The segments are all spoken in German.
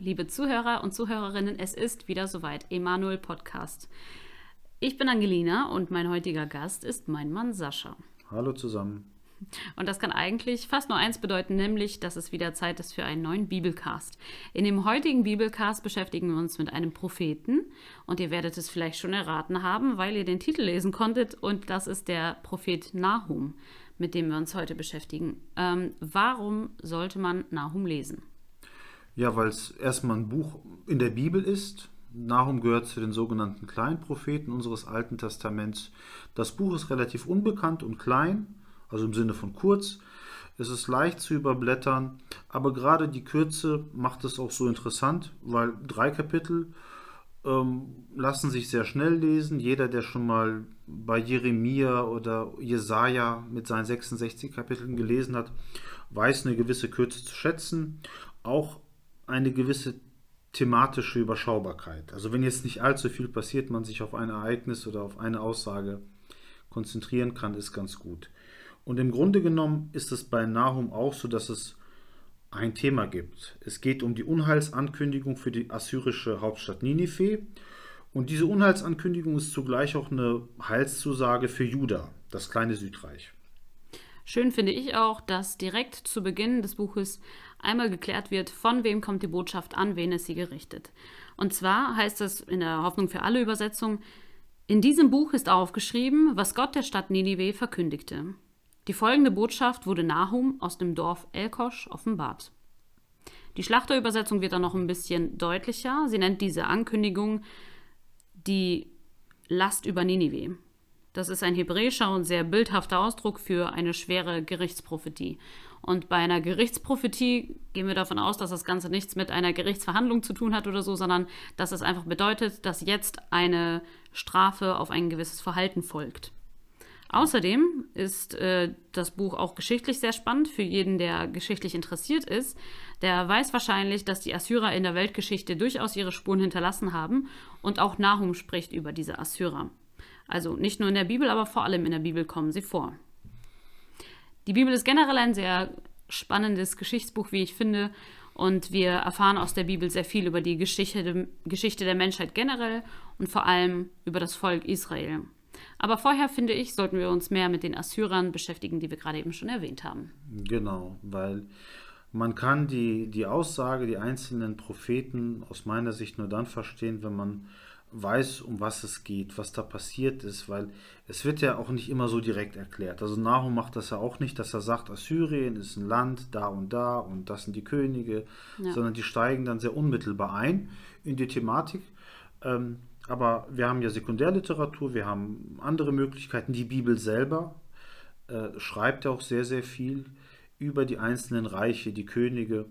liebe Zuhörer und Zuhörerinnen, es ist wieder soweit, Emanuel Podcast. Ich bin Angelina und mein heutiger Gast ist mein Mann Sascha. Hallo zusammen. Und das kann eigentlich fast nur eins bedeuten, nämlich, dass es wieder Zeit ist für einen neuen Bibelcast. In dem heutigen Bibelcast beschäftigen wir uns mit einem Propheten und ihr werdet es vielleicht schon erraten haben, weil ihr den Titel lesen konntet und das ist der Prophet Nahum, mit dem wir uns heute beschäftigen. Ähm, warum sollte man Nahum lesen? Ja, weil es erstmal ein Buch in der Bibel ist. Nahum gehört zu den sogenannten Kleinpropheten unseres Alten Testaments. Das Buch ist relativ unbekannt und klein also im Sinne von kurz. Es ist leicht zu überblättern, aber gerade die Kürze macht es auch so interessant, weil drei Kapitel ähm, lassen sich sehr schnell lesen. Jeder, der schon mal bei Jeremia oder Jesaja mit seinen 66 Kapiteln gelesen hat, weiß eine gewisse Kürze zu schätzen. Auch eine gewisse thematische Überschaubarkeit. Also wenn jetzt nicht allzu viel passiert, man sich auf ein Ereignis oder auf eine Aussage konzentrieren kann, ist ganz gut. Und im Grunde genommen ist es bei Nahum auch so, dass es ein Thema gibt. Es geht um die Unheilsankündigung für die assyrische Hauptstadt Ninive. Und diese Unheilsankündigung ist zugleich auch eine Heilszusage für Juda, das kleine Südreich. Schön finde ich auch, dass direkt zu Beginn des Buches einmal geklärt wird, von wem kommt die Botschaft an, wen ist sie gerichtet. Und zwar heißt es in der Hoffnung für alle Übersetzungen, in diesem Buch ist aufgeschrieben, was Gott der Stadt Ninive verkündigte. Die folgende Botschaft wurde Nahum aus dem Dorf Elkosch offenbart. Die Schlachterübersetzung wird dann noch ein bisschen deutlicher. Sie nennt diese Ankündigung die Last über Ninive. Das ist ein hebräischer und sehr bildhafter Ausdruck für eine schwere Gerichtsprophetie. Und bei einer Gerichtsprophetie gehen wir davon aus, dass das Ganze nichts mit einer Gerichtsverhandlung zu tun hat oder so, sondern dass es einfach bedeutet, dass jetzt eine Strafe auf ein gewisses Verhalten folgt. Außerdem ist äh, das Buch auch geschichtlich sehr spannend für jeden, der geschichtlich interessiert ist. Der weiß wahrscheinlich, dass die Assyrer in der Weltgeschichte durchaus ihre Spuren hinterlassen haben und auch Nahum spricht über diese Assyrer. Also nicht nur in der Bibel, aber vor allem in der Bibel kommen sie vor. Die Bibel ist generell ein sehr spannendes Geschichtsbuch, wie ich finde. Und wir erfahren aus der Bibel sehr viel über die Geschichte, Geschichte der Menschheit generell und vor allem über das Volk Israel. Aber vorher, finde ich, sollten wir uns mehr mit den Assyrern beschäftigen, die wir gerade eben schon erwähnt haben. Genau, weil man kann die, die Aussage, die einzelnen Propheten aus meiner Sicht nur dann verstehen, wenn man weiß, um was es geht, was da passiert ist, weil es wird ja auch nicht immer so direkt erklärt. Also Nahum macht das ja auch nicht, dass er sagt, Assyrien ist ein Land da und da und das sind die Könige, ja. sondern die steigen dann sehr unmittelbar ein in die Thematik. Ähm, aber wir haben ja Sekundärliteratur, wir haben andere Möglichkeiten. Die Bibel selber äh, schreibt ja auch sehr, sehr viel über die einzelnen Reiche, die Könige.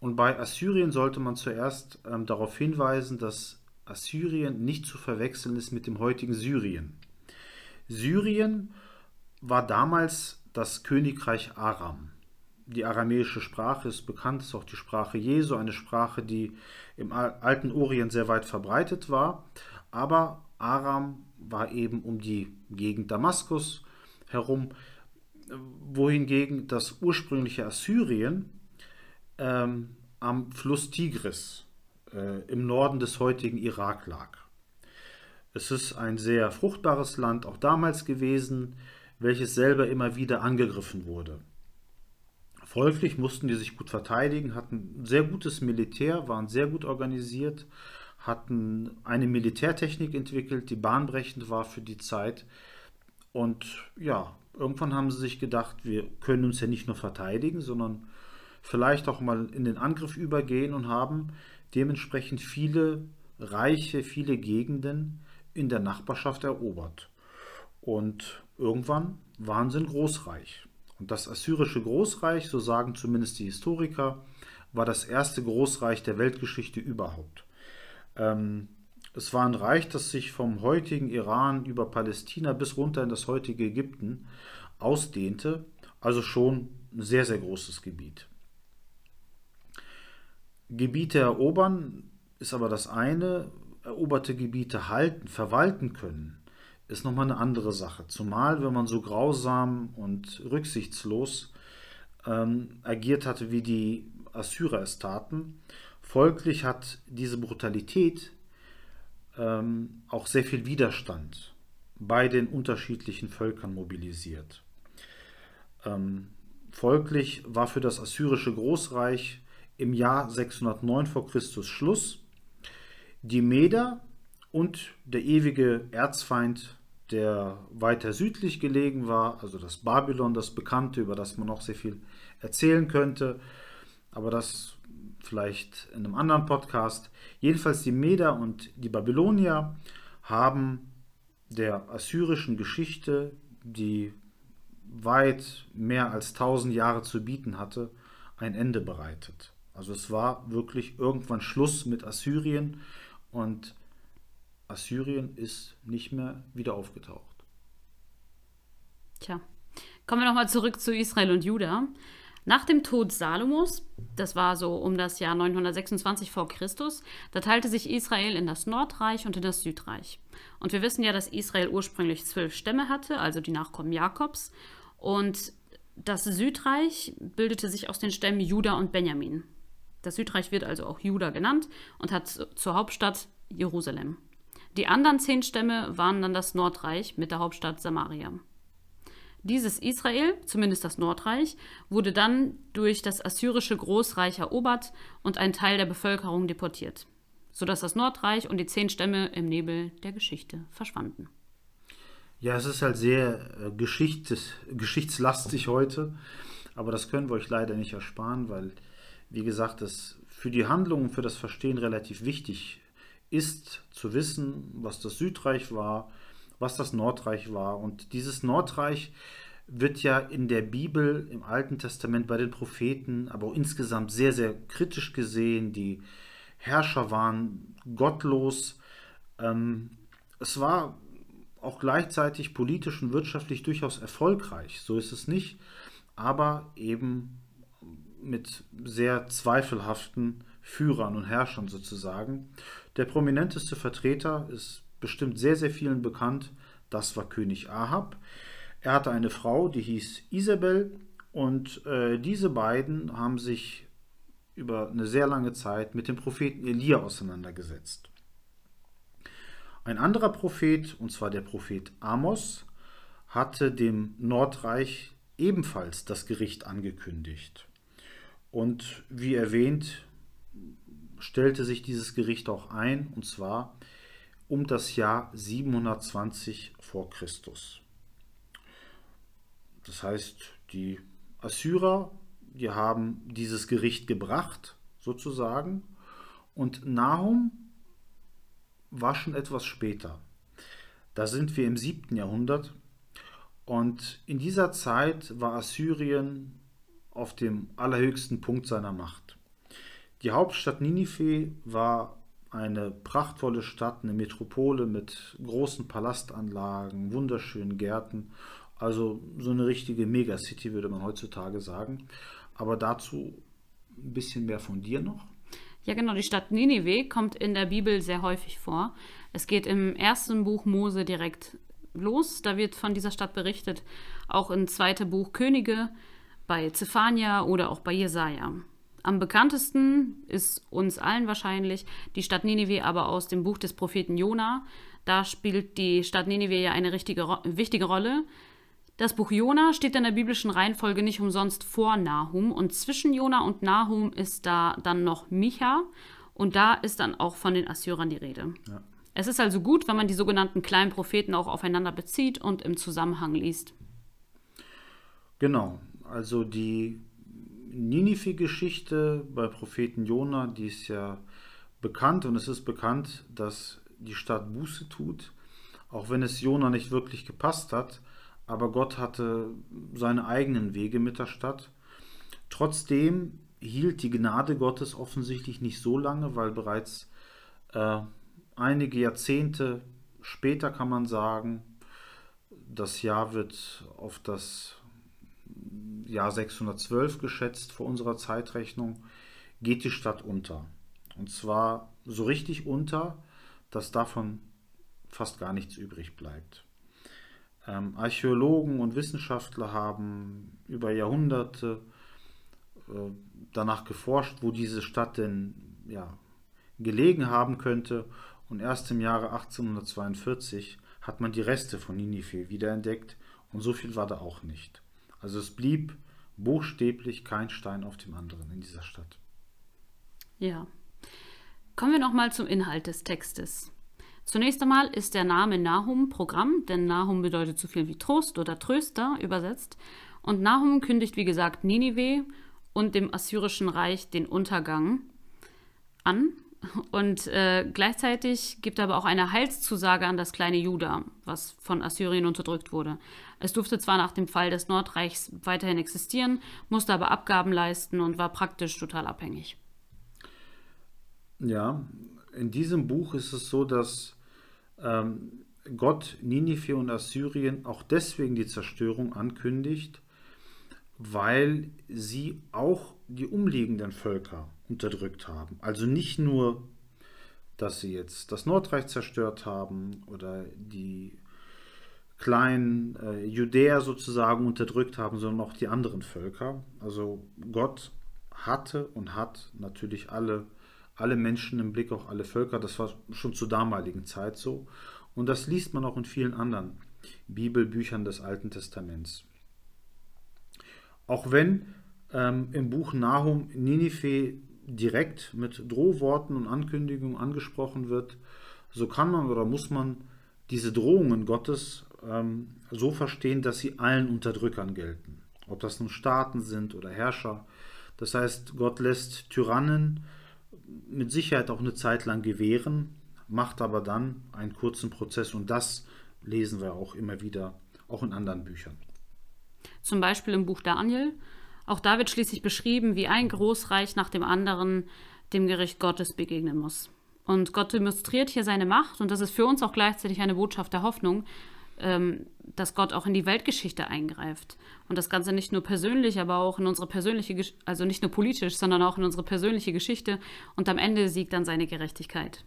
Und bei Assyrien sollte man zuerst ähm, darauf hinweisen, dass Assyrien nicht zu verwechseln ist mit dem heutigen Syrien. Syrien war damals das Königreich Aram. Die aramäische Sprache ist bekannt, ist auch die Sprache Jesu, eine Sprache, die im alten Orient sehr weit verbreitet war. Aber Aram war eben um die Gegend Damaskus herum, wohingegen das ursprüngliche Assyrien ähm, am Fluss Tigris im Norden des heutigen Irak lag. Es ist ein sehr fruchtbares Land auch damals gewesen, welches selber immer wieder angegriffen wurde. Folglich mussten die sich gut verteidigen, hatten sehr gutes Militär, waren sehr gut organisiert, hatten eine Militärtechnik entwickelt, die bahnbrechend war für die Zeit. Und ja, irgendwann haben sie sich gedacht, wir können uns ja nicht nur verteidigen, sondern vielleicht auch mal in den Angriff übergehen und haben dementsprechend viele Reiche, viele Gegenden in der Nachbarschaft erobert. Und irgendwann waren sie ein Großreich. Und das assyrische Großreich, so sagen zumindest die Historiker, war das erste Großreich der Weltgeschichte überhaupt. Ähm, es war ein Reich, das sich vom heutigen Iran über Palästina bis runter in das heutige Ägypten ausdehnte, also schon ein sehr, sehr großes Gebiet. Gebiete erobern ist aber das eine, eroberte Gebiete halten, verwalten können, ist nochmal eine andere Sache. Zumal, wenn man so grausam und rücksichtslos ähm, agiert hatte, wie die Assyrer es taten, Folglich hat diese Brutalität ähm, auch sehr viel Widerstand bei den unterschiedlichen Völkern mobilisiert. Ähm, folglich war für das assyrische Großreich im Jahr 609 vor Christus Schluss. Die Meder und der ewige Erzfeind, der weiter südlich gelegen war, also das Babylon, das Bekannte, über das man noch sehr viel erzählen könnte, aber das vielleicht in einem anderen Podcast. Jedenfalls die Meder und die Babylonier haben der assyrischen Geschichte, die weit mehr als 1000 Jahre zu bieten hatte, ein Ende bereitet. Also es war wirklich irgendwann Schluss mit Assyrien und Assyrien ist nicht mehr wieder aufgetaucht. Tja, kommen wir nochmal zurück zu Israel und Juda. Nach dem Tod Salomos, das war so um das Jahr 926 vor Christus, da teilte sich Israel in das Nordreich und in das Südreich. Und wir wissen ja, dass Israel ursprünglich zwölf Stämme hatte, also die Nachkommen Jakobs. Und das Südreich bildete sich aus den Stämmen Juda und Benjamin. Das Südreich wird also auch Juda genannt und hat zur Hauptstadt Jerusalem. Die anderen zehn Stämme waren dann das Nordreich mit der Hauptstadt Samaria. Dieses Israel, zumindest das Nordreich, wurde dann durch das assyrische Großreich erobert und ein Teil der Bevölkerung deportiert, sodass das Nordreich und die zehn Stämme im Nebel der Geschichte verschwanden. Ja, es ist halt sehr äh, geschichts geschichtslastig heute, aber das können wir euch leider nicht ersparen, weil, wie gesagt, es für die Handlung und für das Verstehen relativ wichtig ist zu wissen, was das Südreich war, was das Nordreich war. Und dieses Nordreich wird ja in der Bibel, im Alten Testament, bei den Propheten, aber auch insgesamt sehr, sehr kritisch gesehen. Die Herrscher waren gottlos. Ähm, es war auch gleichzeitig politisch und wirtschaftlich durchaus erfolgreich. So ist es nicht, aber eben mit sehr zweifelhaften Führern und Herrschern sozusagen. Der prominenteste Vertreter ist bestimmt sehr, sehr vielen bekannt. Das war König Ahab. Er hatte eine Frau, die hieß Isabel und äh, diese beiden haben sich über eine sehr lange Zeit mit dem Propheten Elia auseinandergesetzt. Ein anderer Prophet, und zwar der Prophet Amos, hatte dem Nordreich ebenfalls das Gericht angekündigt. Und wie erwähnt, stellte sich dieses Gericht auch ein, und zwar um das Jahr 720 vor Christus. Das heißt, die Assyrer, die haben dieses Gericht gebracht, sozusagen, und Nahum war schon etwas später. Da sind wir im 7. Jahrhundert und in dieser Zeit war Assyrien auf dem allerhöchsten Punkt seiner Macht. Die Hauptstadt Ninive war eine prachtvolle Stadt, eine Metropole mit großen Palastanlagen, wunderschönen Gärten. Also so eine richtige Megacity würde man heutzutage sagen. Aber dazu ein bisschen mehr von dir noch. Ja, genau. Die Stadt Ninive kommt in der Bibel sehr häufig vor. Es geht im ersten Buch Mose direkt los. Da wird von dieser Stadt berichtet. Auch im zweiten Buch Könige, bei Zephania oder auch bei Jesaja. Am bekanntesten ist uns allen wahrscheinlich die Stadt Ninive, aber aus dem Buch des Propheten Jona. Da spielt die Stadt Ninive ja eine richtige, wichtige Rolle. Das Buch Jona steht in der biblischen Reihenfolge nicht umsonst vor Nahum und zwischen Jona und Nahum ist da dann noch Micha und da ist dann auch von den Assyrern die Rede. Ja. Es ist also gut, wenn man die sogenannten kleinen Propheten auch aufeinander bezieht und im Zusammenhang liest. Genau, also die Ninive-Geschichte bei Propheten Jona, die ist ja bekannt und es ist bekannt, dass die Stadt Buße tut, auch wenn es Jona nicht wirklich gepasst hat, aber Gott hatte seine eigenen Wege mit der Stadt. Trotzdem hielt die Gnade Gottes offensichtlich nicht so lange, weil bereits äh, einige Jahrzehnte später kann man sagen, das Jahr wird auf das Jahr 612 geschätzt vor unserer Zeitrechnung, geht die Stadt unter. Und zwar so richtig unter, dass davon fast gar nichts übrig bleibt. Ähm, Archäologen und Wissenschaftler haben über Jahrhunderte äh, danach geforscht, wo diese Stadt denn ja, gelegen haben könnte. Und erst im Jahre 1842 hat man die Reste von Ninive wiederentdeckt und so viel war da auch nicht. Also es blieb buchstäblich kein Stein auf dem anderen in dieser Stadt. Ja. Kommen wir nochmal zum Inhalt des Textes. Zunächst einmal ist der Name Nahum Programm, denn Nahum bedeutet so viel wie Trost oder Tröster übersetzt. Und Nahum kündigt, wie gesagt, Ninive und dem assyrischen Reich den Untergang an. Und äh, gleichzeitig gibt er aber auch eine Heilszusage an das kleine Juda, was von Assyrien unterdrückt wurde. Es durfte zwar nach dem Fall des Nordreichs weiterhin existieren, musste aber Abgaben leisten und war praktisch total abhängig. Ja, in diesem Buch ist es so, dass ähm, Gott Ninive und Assyrien auch deswegen die Zerstörung ankündigt, weil sie auch die umliegenden Völker unterdrückt haben. Also nicht nur, dass sie jetzt das Nordreich zerstört haben oder die kleinen äh, Judäer sozusagen unterdrückt haben, sondern auch die anderen Völker. Also Gott hatte und hat natürlich alle, alle Menschen im Blick, auch alle Völker. Das war schon zur damaligen Zeit so. Und das liest man auch in vielen anderen Bibelbüchern des Alten Testaments. Auch wenn ähm, im Buch Nahum Ninive direkt mit Drohworten und Ankündigungen angesprochen wird, so kann man oder muss man diese Drohungen Gottes ähm, so verstehen, dass sie allen Unterdrückern gelten. Ob das nun Staaten sind oder Herrscher. Das heißt, Gott lässt Tyrannen mit Sicherheit auch eine Zeit lang gewähren, macht aber dann einen kurzen Prozess und das lesen wir auch immer wieder, auch in anderen Büchern. Zum Beispiel im Buch Daniel. Auch da wird schließlich beschrieben, wie ein Großreich nach dem anderen dem Gericht Gottes begegnen muss. Und Gott demonstriert hier seine Macht und das ist für uns auch gleichzeitig eine Botschaft der Hoffnung, ähm, dass Gott auch in die Weltgeschichte eingreift. Und das Ganze nicht nur persönlich, aber auch in unsere persönliche, also nicht nur politisch, sondern auch in unsere persönliche Geschichte. Und am Ende siegt dann seine Gerechtigkeit.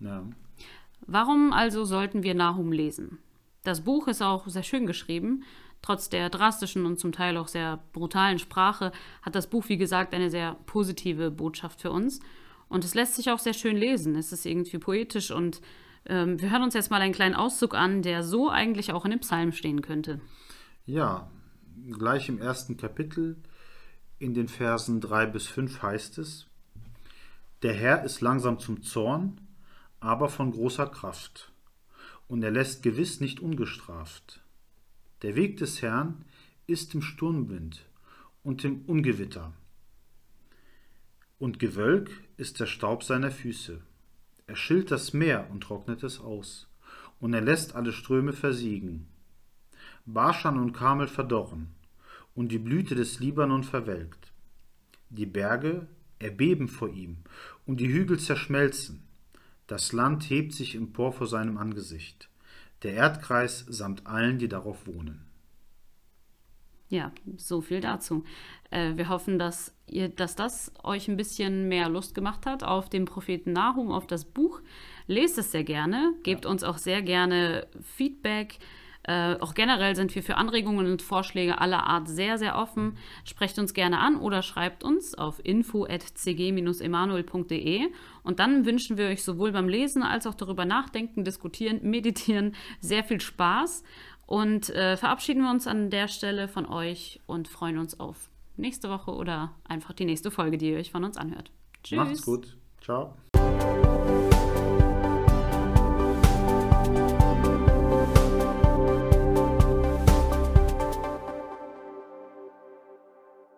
Ja. Warum also sollten wir Nahum lesen? Das Buch ist auch sehr schön geschrieben. Trotz der drastischen und zum Teil auch sehr brutalen Sprache hat das Buch, wie gesagt, eine sehr positive Botschaft für uns. Und es lässt sich auch sehr schön lesen. Es ist irgendwie poetisch und ähm, wir hören uns jetzt mal einen kleinen Auszug an, der so eigentlich auch in dem Psalm stehen könnte. Ja, gleich im ersten Kapitel in den Versen 3 bis 5 heißt es, Der Herr ist langsam zum Zorn, aber von großer Kraft, und er lässt gewiss nicht ungestraft. Der Weg des Herrn ist im Sturmwind und im Ungewitter, und Gewölk ist der Staub seiner Füße. Er schillt das Meer und trocknet es aus, und er lässt alle Ströme versiegen. Barschan und Kamel verdorren, und die Blüte des Libanon verwelkt. Die Berge erbeben vor ihm, und die Hügel zerschmelzen. Das Land hebt sich empor vor seinem Angesicht, der Erdkreis samt allen, die darauf wohnen. Ja, so viel dazu. Äh, wir hoffen, dass, ihr, dass das euch ein bisschen mehr Lust gemacht hat auf den Propheten Nahum, auf das Buch. Lest es sehr gerne, gebt uns auch sehr gerne Feedback. Äh, auch generell sind wir für Anregungen und Vorschläge aller Art sehr, sehr offen. Sprecht uns gerne an oder schreibt uns auf info.cg-emanuel.de und dann wünschen wir euch sowohl beim Lesen als auch darüber nachdenken, diskutieren, meditieren sehr viel Spaß und äh, verabschieden wir uns an der Stelle von euch und freuen uns auf nächste Woche oder einfach die nächste Folge, die ihr euch von uns anhört. Tschüss. Macht's gut. Ciao.